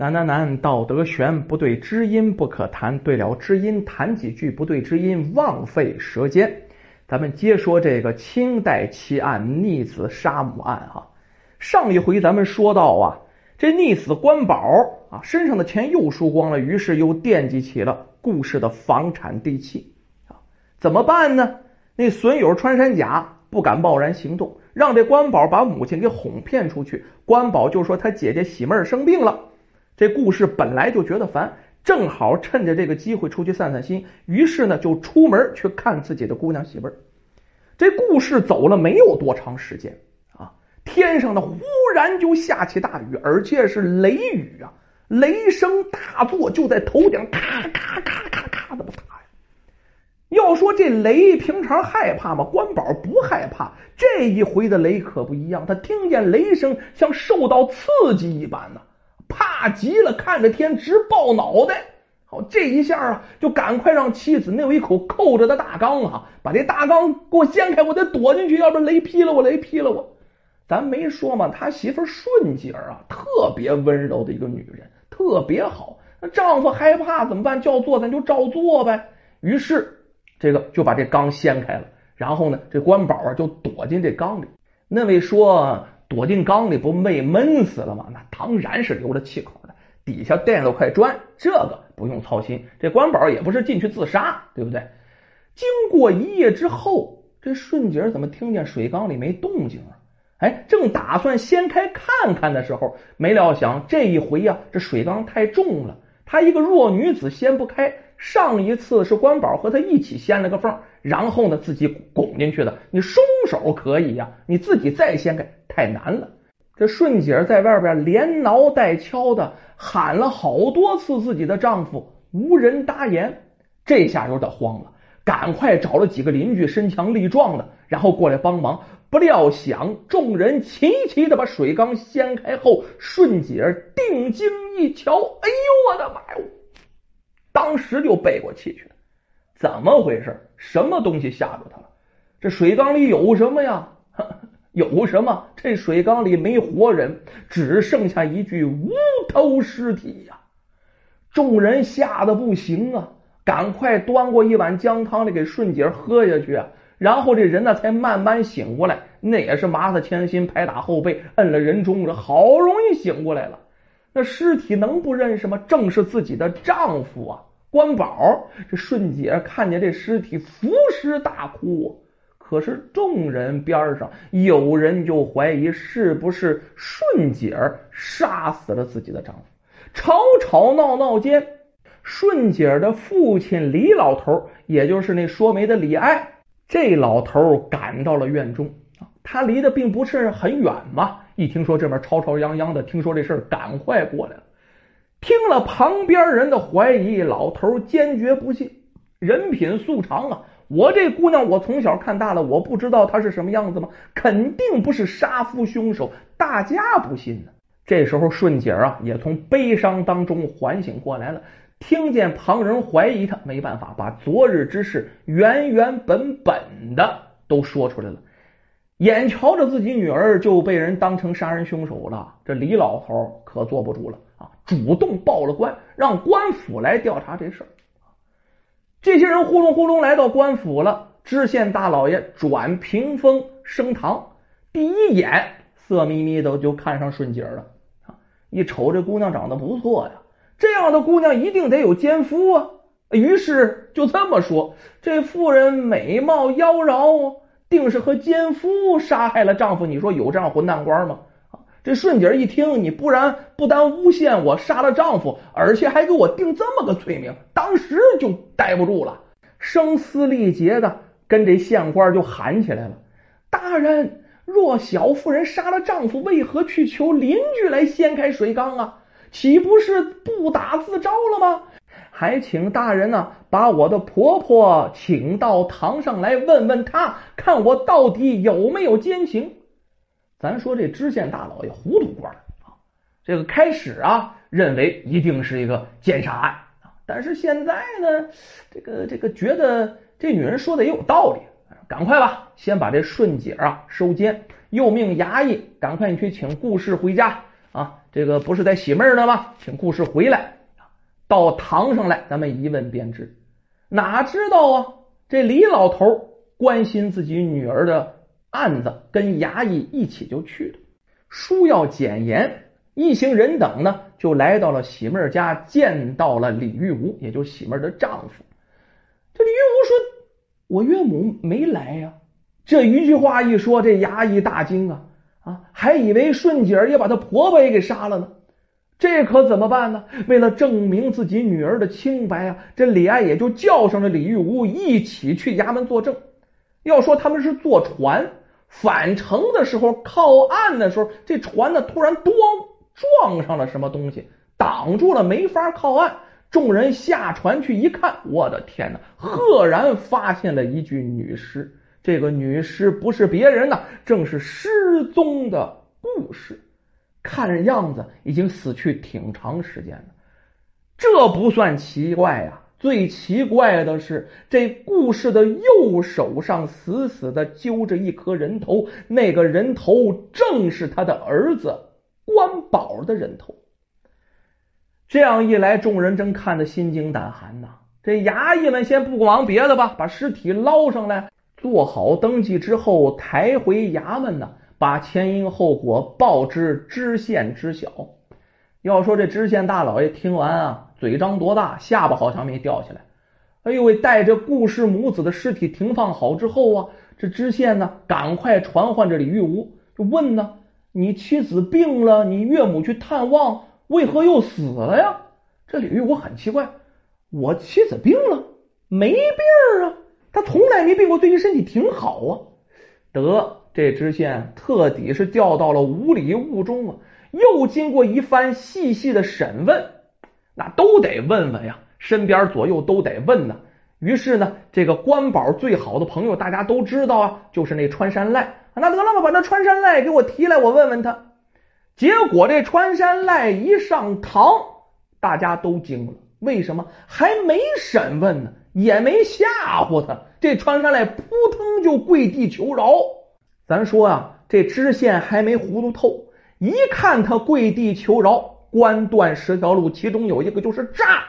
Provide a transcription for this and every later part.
难难难，道德悬，不对知音不可谈，对了知音谈几句，不对知音枉费舌尖。咱们接说这个清代奇案逆子杀母案哈。上一回咱们说到啊，这逆子关宝啊，身上的钱又输光了，于是又惦记起了顾氏的房产地契啊，怎么办呢？那损友穿山甲不敢贸然行动，让这关宝把母亲给哄骗出去。关宝就说他姐姐喜妹儿生病了。这故事本来就觉得烦，正好趁着这个机会出去散散心，于是呢就出门去看自己的姑娘媳妇儿。这故事走了没有多长时间啊，天上呢忽然就下起大雨，而且是雷雨啊，雷声大作，就在头顶咔咔咔咔咔的打呀。要说这雷平常害怕吗？关宝不害怕，这一回的雷可不一样，他听见雷声像受到刺激一般呢。怕极了，看着天直爆脑袋。好，这一下啊，就赶快让妻子那有一口扣着的大缸啊，把这大缸给我掀开，我得躲进去，要不然雷劈了我，雷劈了我。咱没说嘛，他媳妇顺姐啊，特别温柔的一个女人，特别好。那丈夫害怕怎么办？叫做咱就照做呗。于是这个就把这缸掀开了，然后呢，这关宝啊就躲进这缸里。那位说。躲进缸里不被闷死了吗？那当然是留着气口的，底下垫了块砖，这个不用操心。这关宝也不是进去自杀，对不对？经过一夜之后，这顺姐怎么听见水缸里没动静啊？哎，正打算掀开看看的时候，没料想这一回呀，这水缸太重了，她一个弱女子掀不开。上一次是关宝和她一起掀了个缝，然后呢自己拱进去的。你松手可以呀，你自己再掀开。太难了！这顺姐在外边连挠带敲的喊了好多次自己的丈夫，无人答言。这下有点慌了，赶快找了几个邻居身强力壮的，然后过来帮忙。不料想众人齐齐的把水缸掀开后，顺姐定睛一瞧，哎呦我的妈哟！当时就背过气去了。怎么回事？什么东西吓着他了？这水缸里有什么呀？有什么？这水缸里没活人，只剩下一具无头尸体呀！众人吓得不行啊，赶快端过一碗姜汤来给顺姐喝下去啊！然后这人呢才慢慢醒过来，那也是麻子千心，拍打后背，摁了人中，这好容易醒过来了。那尸体能不认识吗？正是自己的丈夫啊，关宝。这顺姐看见这尸体，伏尸大哭。可是众人边上有人就怀疑是不是顺姐儿杀死了自己的丈夫。吵吵闹闹间，顺姐儿的父亲李老头，也就是那说媒的李爱，这老头赶到了院中啊。他离得并不是很远嘛，一听说这边吵吵嚷嚷的，听说这事赶快过来了。听了旁边人的怀疑，老头坚决不信，人品素常啊。我这姑娘，我从小看大了，我不知道她是什么样子吗？肯定不是杀夫凶手，大家不信呢。这时候顺姐啊，也从悲伤当中缓醒过来了，听见旁人怀疑她，没办法，把昨日之事原原本本的都说出来了。眼瞧着自己女儿就被人当成杀人凶手了，这李老头可坐不住了啊，主动报了官，让官府来调查这事儿。这些人呼隆呼隆来到官府了，知县大老爷转屏风升堂，第一眼色眯眯的就看上顺姐了啊！一瞅这姑娘长得不错呀，这样的姑娘一定得有奸夫啊！于是就这么说：这妇人美貌妖娆，定是和奸夫杀害了丈夫。你说有这样混蛋官吗？这顺姐一听，你不然不但诬陷我杀了丈夫，而且还给我定这么个罪名，当时就待不住了，声嘶力竭的跟这县官就喊起来了：“大人，若小妇人杀了丈夫，为何去求邻居来掀开水缸啊？岂不是不打自招了吗？还请大人呢，把我的婆婆请到堂上来，问问她，看我到底有没有奸情。”咱说这知县大老爷糊涂官啊，这个开始啊认为一定是一个奸杀案啊，但是现在呢，这个这个觉得这女人说的也有道理，赶快吧，先把这顺姐啊收监，又命衙役赶快你去请顾氏回家啊。这个不是在喜妹呢吗？请顾氏回来。到堂上来，咱们一问便知。哪知道啊，这李老头关心自己女儿的案子，跟衙役一起就去了。书要简言，一行人等呢，就来到了喜妹家，见到了李玉吾，也就是喜妹的丈夫。这李玉吾说：“我岳母没来呀。”这一句话一说，这衙役大惊啊啊，还以为顺姐也把她婆婆也给杀了呢。这可怎么办呢？为了证明自己女儿的清白啊，这李爱也就叫上了李玉吾一起去衙门作证。要说他们是坐船返程的时候，靠岸的时候，这船呢突然咣撞上了什么东西，挡住了，没法靠岸。众人下船去一看，我的天哪！赫然发现了一具女尸。这个女尸不是别人呢，正是失踪的顾氏。看样子已经死去挺长时间了，这不算奇怪呀。最奇怪的是，这故事的右手上死死的揪着一颗人头，那个人头正是他的儿子关宝的人头。这样一来，众人真看得心惊胆寒呐。这衙役们先不管别的吧，把尸体捞上来，做好登记之后，抬回衙门呢。把前因后果报知知县知晓。要说这知县大老爷听完啊，嘴张多大，下巴好像没掉下来。哎呦喂！带着顾氏母子的尸体停放好之后啊，这知县呢，赶快传唤着李玉吾，就问呢：“你妻子病了，你岳母去探望，为何又死了呀？”这李玉吾很奇怪：“我妻子病了？没病啊，她从来没病过，最近身体挺好啊。”得。这知县特地是掉到了五里雾中啊，又经过一番细细的审问，那都得问问呀，身边左右都得问呢。于是呢，这个关宝最好的朋友，大家都知道啊，就是那穿山赖。那得了吧，把那穿山赖给我提来，我问问他。结果这穿山赖一上堂，大家都惊了。为什么？还没审问呢，也没吓唬他，这穿山赖扑腾就跪地求饶。咱说啊，这知县还没糊涂透，一看他跪地求饶，官断十条路，其中有一个就是诈。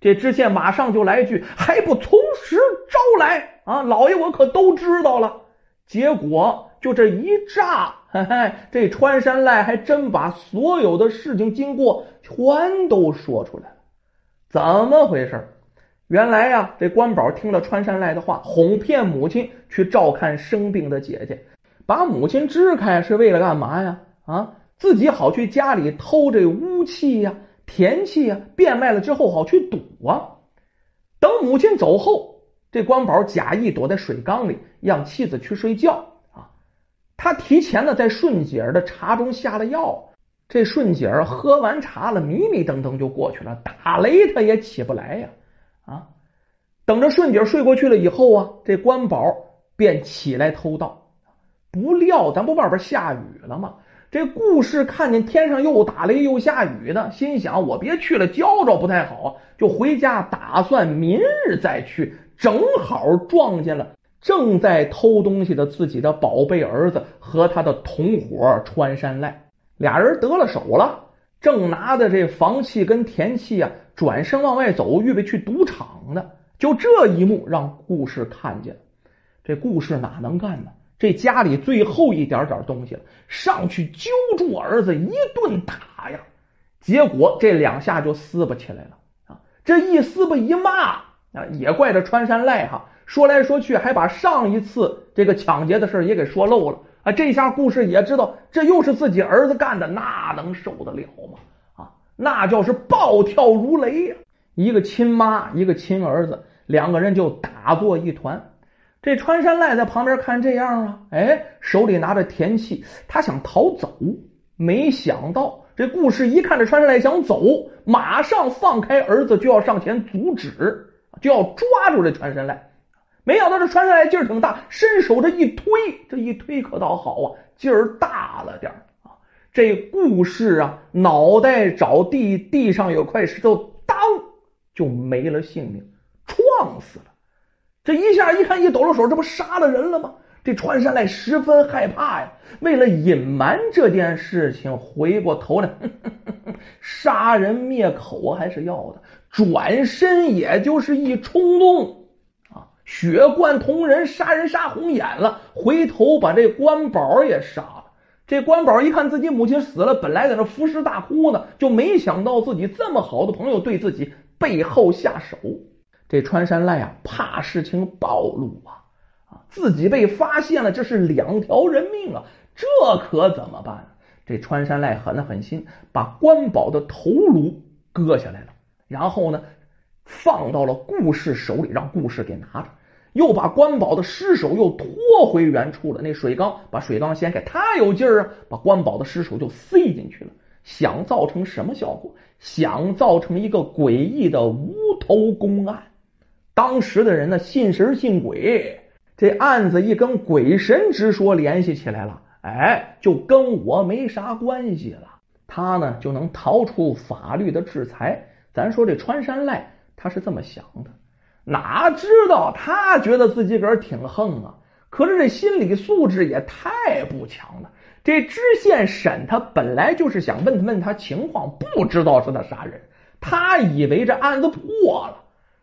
这知县马上就来一句，还不从实招来啊！老爷我可都知道了。结果就这一诈，嘿嘿，这穿山赖还真把所有的事情经过全都说出来了。怎么回事？原来呀，这关宝听了穿山赖的话，哄骗母亲去照看生病的姐姐。把母亲支开是为了干嘛呀？啊，自己好去家里偷这污气呀、田气呀，变卖了之后好去赌啊。等母亲走后，这关宝假意躲在水缸里，让妻子去睡觉啊。他提前呢在顺姐儿的茶中下了药，这顺姐儿喝完茶了，迷迷瞪瞪就过去了，打雷他也起不来呀。啊，等着顺姐睡过去了以后啊，这关宝便起来偷盗。不料，咱不外边下雨了吗？这顾氏看见天上又打雷又下雨的，心想：我别去了，焦着不太好，就回家打算明日再去。正好撞见了正在偷东西的自己的宝贝儿子和他的同伙穿山赖，俩人得了手了，正拿着这房契跟田契啊，转身往外走，预备去赌场呢。就这一幕让顾氏看见，这顾氏哪能干呢？这家里最后一点点东西了，上去揪住儿子一顿打呀，结果这两下就撕巴起来了啊！这一撕巴一骂啊，也怪这穿山赖哈，说来说去还把上一次这个抢劫的事也给说漏了啊！这下故事也知道这又是自己儿子干的，那能受得了吗？啊，那叫是暴跳如雷呀！一个亲妈，一个亲儿子，两个人就打作一团。这穿山赖在旁边看这样啊，哎，手里拿着田契，他想逃走，没想到这故事一看这穿山赖想走，马上放开儿子就要上前阻止，就要抓住这穿山赖。没想到这穿山赖劲儿挺大，伸手这一推，这一推可倒好啊，劲儿大了点啊。这故事啊，脑袋着地，地上有块石头，当就没了性命，撞死了。这一下一看一抖了手，这不杀了人了吗？这穿山赖十分害怕呀。为了隐瞒这件事情，回过头来 杀人灭口还是要的。转身也就是一冲动啊，血贯瞳人，杀人杀红眼了，回头把这关宝也杀了。这关宝一看自己母亲死了，本来在那服尸大哭呢，就没想到自己这么好的朋友对自己背后下手。这穿山赖啊，怕事情暴露啊，啊，自己被发现了，这是两条人命啊，这可怎么办？这穿山赖狠了狠心，把关宝的头颅割下来了，然后呢，放到了顾氏手里，让顾氏给拿着，又把关宝的尸首又拖回原处了。那水缸把水缸掀开，他有劲儿啊，把关宝的尸首就塞进去了，想造成什么效果？想造成一个诡异的无头公案。当时的人呢，信神信鬼，这案子一跟鬼神之说联系起来了，哎，就跟我没啥关系了，他呢就能逃出法律的制裁。咱说这穿山赖，他是这么想的，哪知道他觉得自己个儿挺横啊，可是这心理素质也太不强了。这知县审他本来就是想问问他情况，不知道是他杀人，他以为这案子破了。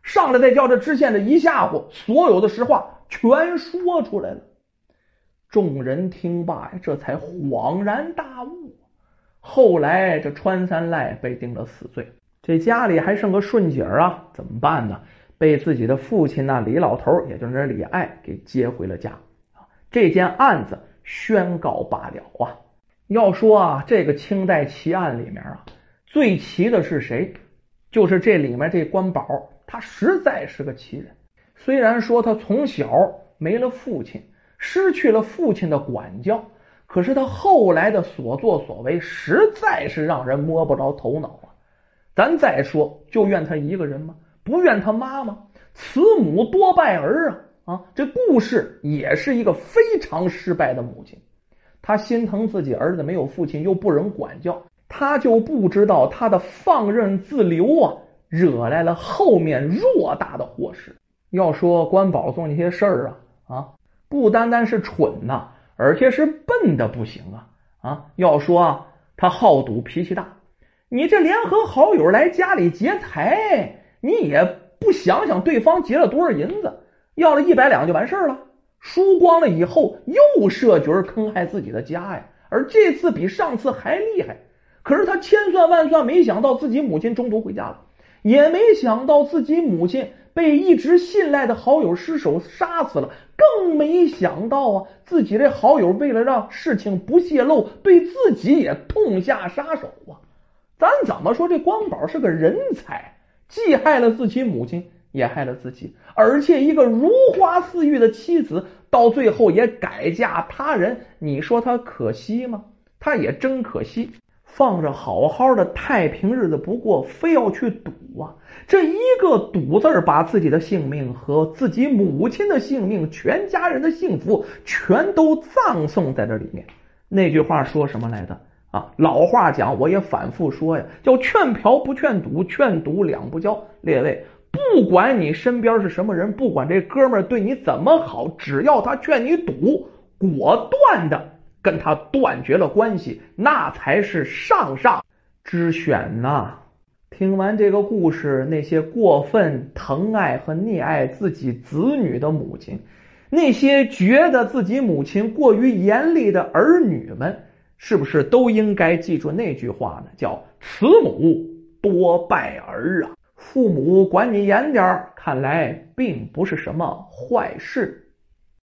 上来再叫这知县这一吓唬，所有的实话全说出来了。众人听罢呀，这才恍然大悟。后来这穿三赖被定了死罪，这家里还剩个顺姐啊，怎么办呢？被自己的父亲那李老头，也就是李爱给接回了家。这件案子宣告罢了啊。要说啊，这个清代奇案里面啊，最奇的是谁？就是这里面这关宝。他实在是个奇人，虽然说他从小没了父亲，失去了父亲的管教，可是他后来的所作所为实在是让人摸不着头脑啊！咱再说，就怨他一个人吗？不怨他妈吗？慈母多败儿啊！啊，这故事也是一个非常失败的母亲，他心疼自己儿子没有父亲，又不忍管教，他就不知道他的放任自流啊！惹来了后面偌大的祸事。要说关宝做那些事儿啊啊，不单单是蠢呐，而且是笨的不行啊啊！要说啊，他好赌，脾气大。你这联合好友来家里劫财，你也不想想对方劫了多少银子，要了一百两就完事儿了。输光了以后又设局坑害自己的家呀，而这次比上次还厉害。可是他千算万算，没想到自己母亲中途回家了。也没想到自己母亲被一直信赖的好友失手杀死了，更没想到啊，自己这好友为了让事情不泄露，对自己也痛下杀手啊！咱怎么说这光宝是个人才，既害了自己母亲，也害了自己，而且一个如花似玉的妻子，到最后也改嫁他人，你说他可惜吗？他也真可惜。放着好好的太平日子不过，非要去赌啊！这一个“赌”字把自己的性命和自己母亲的性命、全家人的幸福全都葬送在这里面。那句话说什么来着？啊，老话讲，我也反复说呀，叫劝嫖不劝赌，劝赌两不交。列位，不管你身边是什么人，不管这哥们对你怎么好，只要他劝你赌，果断的。跟他断绝了关系，那才是上上之选呐！听完这个故事，那些过分疼爱和溺爱自己子女的母亲，那些觉得自己母亲过于严厉的儿女们，是不是都应该记住那句话呢？叫“慈母多败儿”啊！父母管你严点儿看来并不是什么坏事。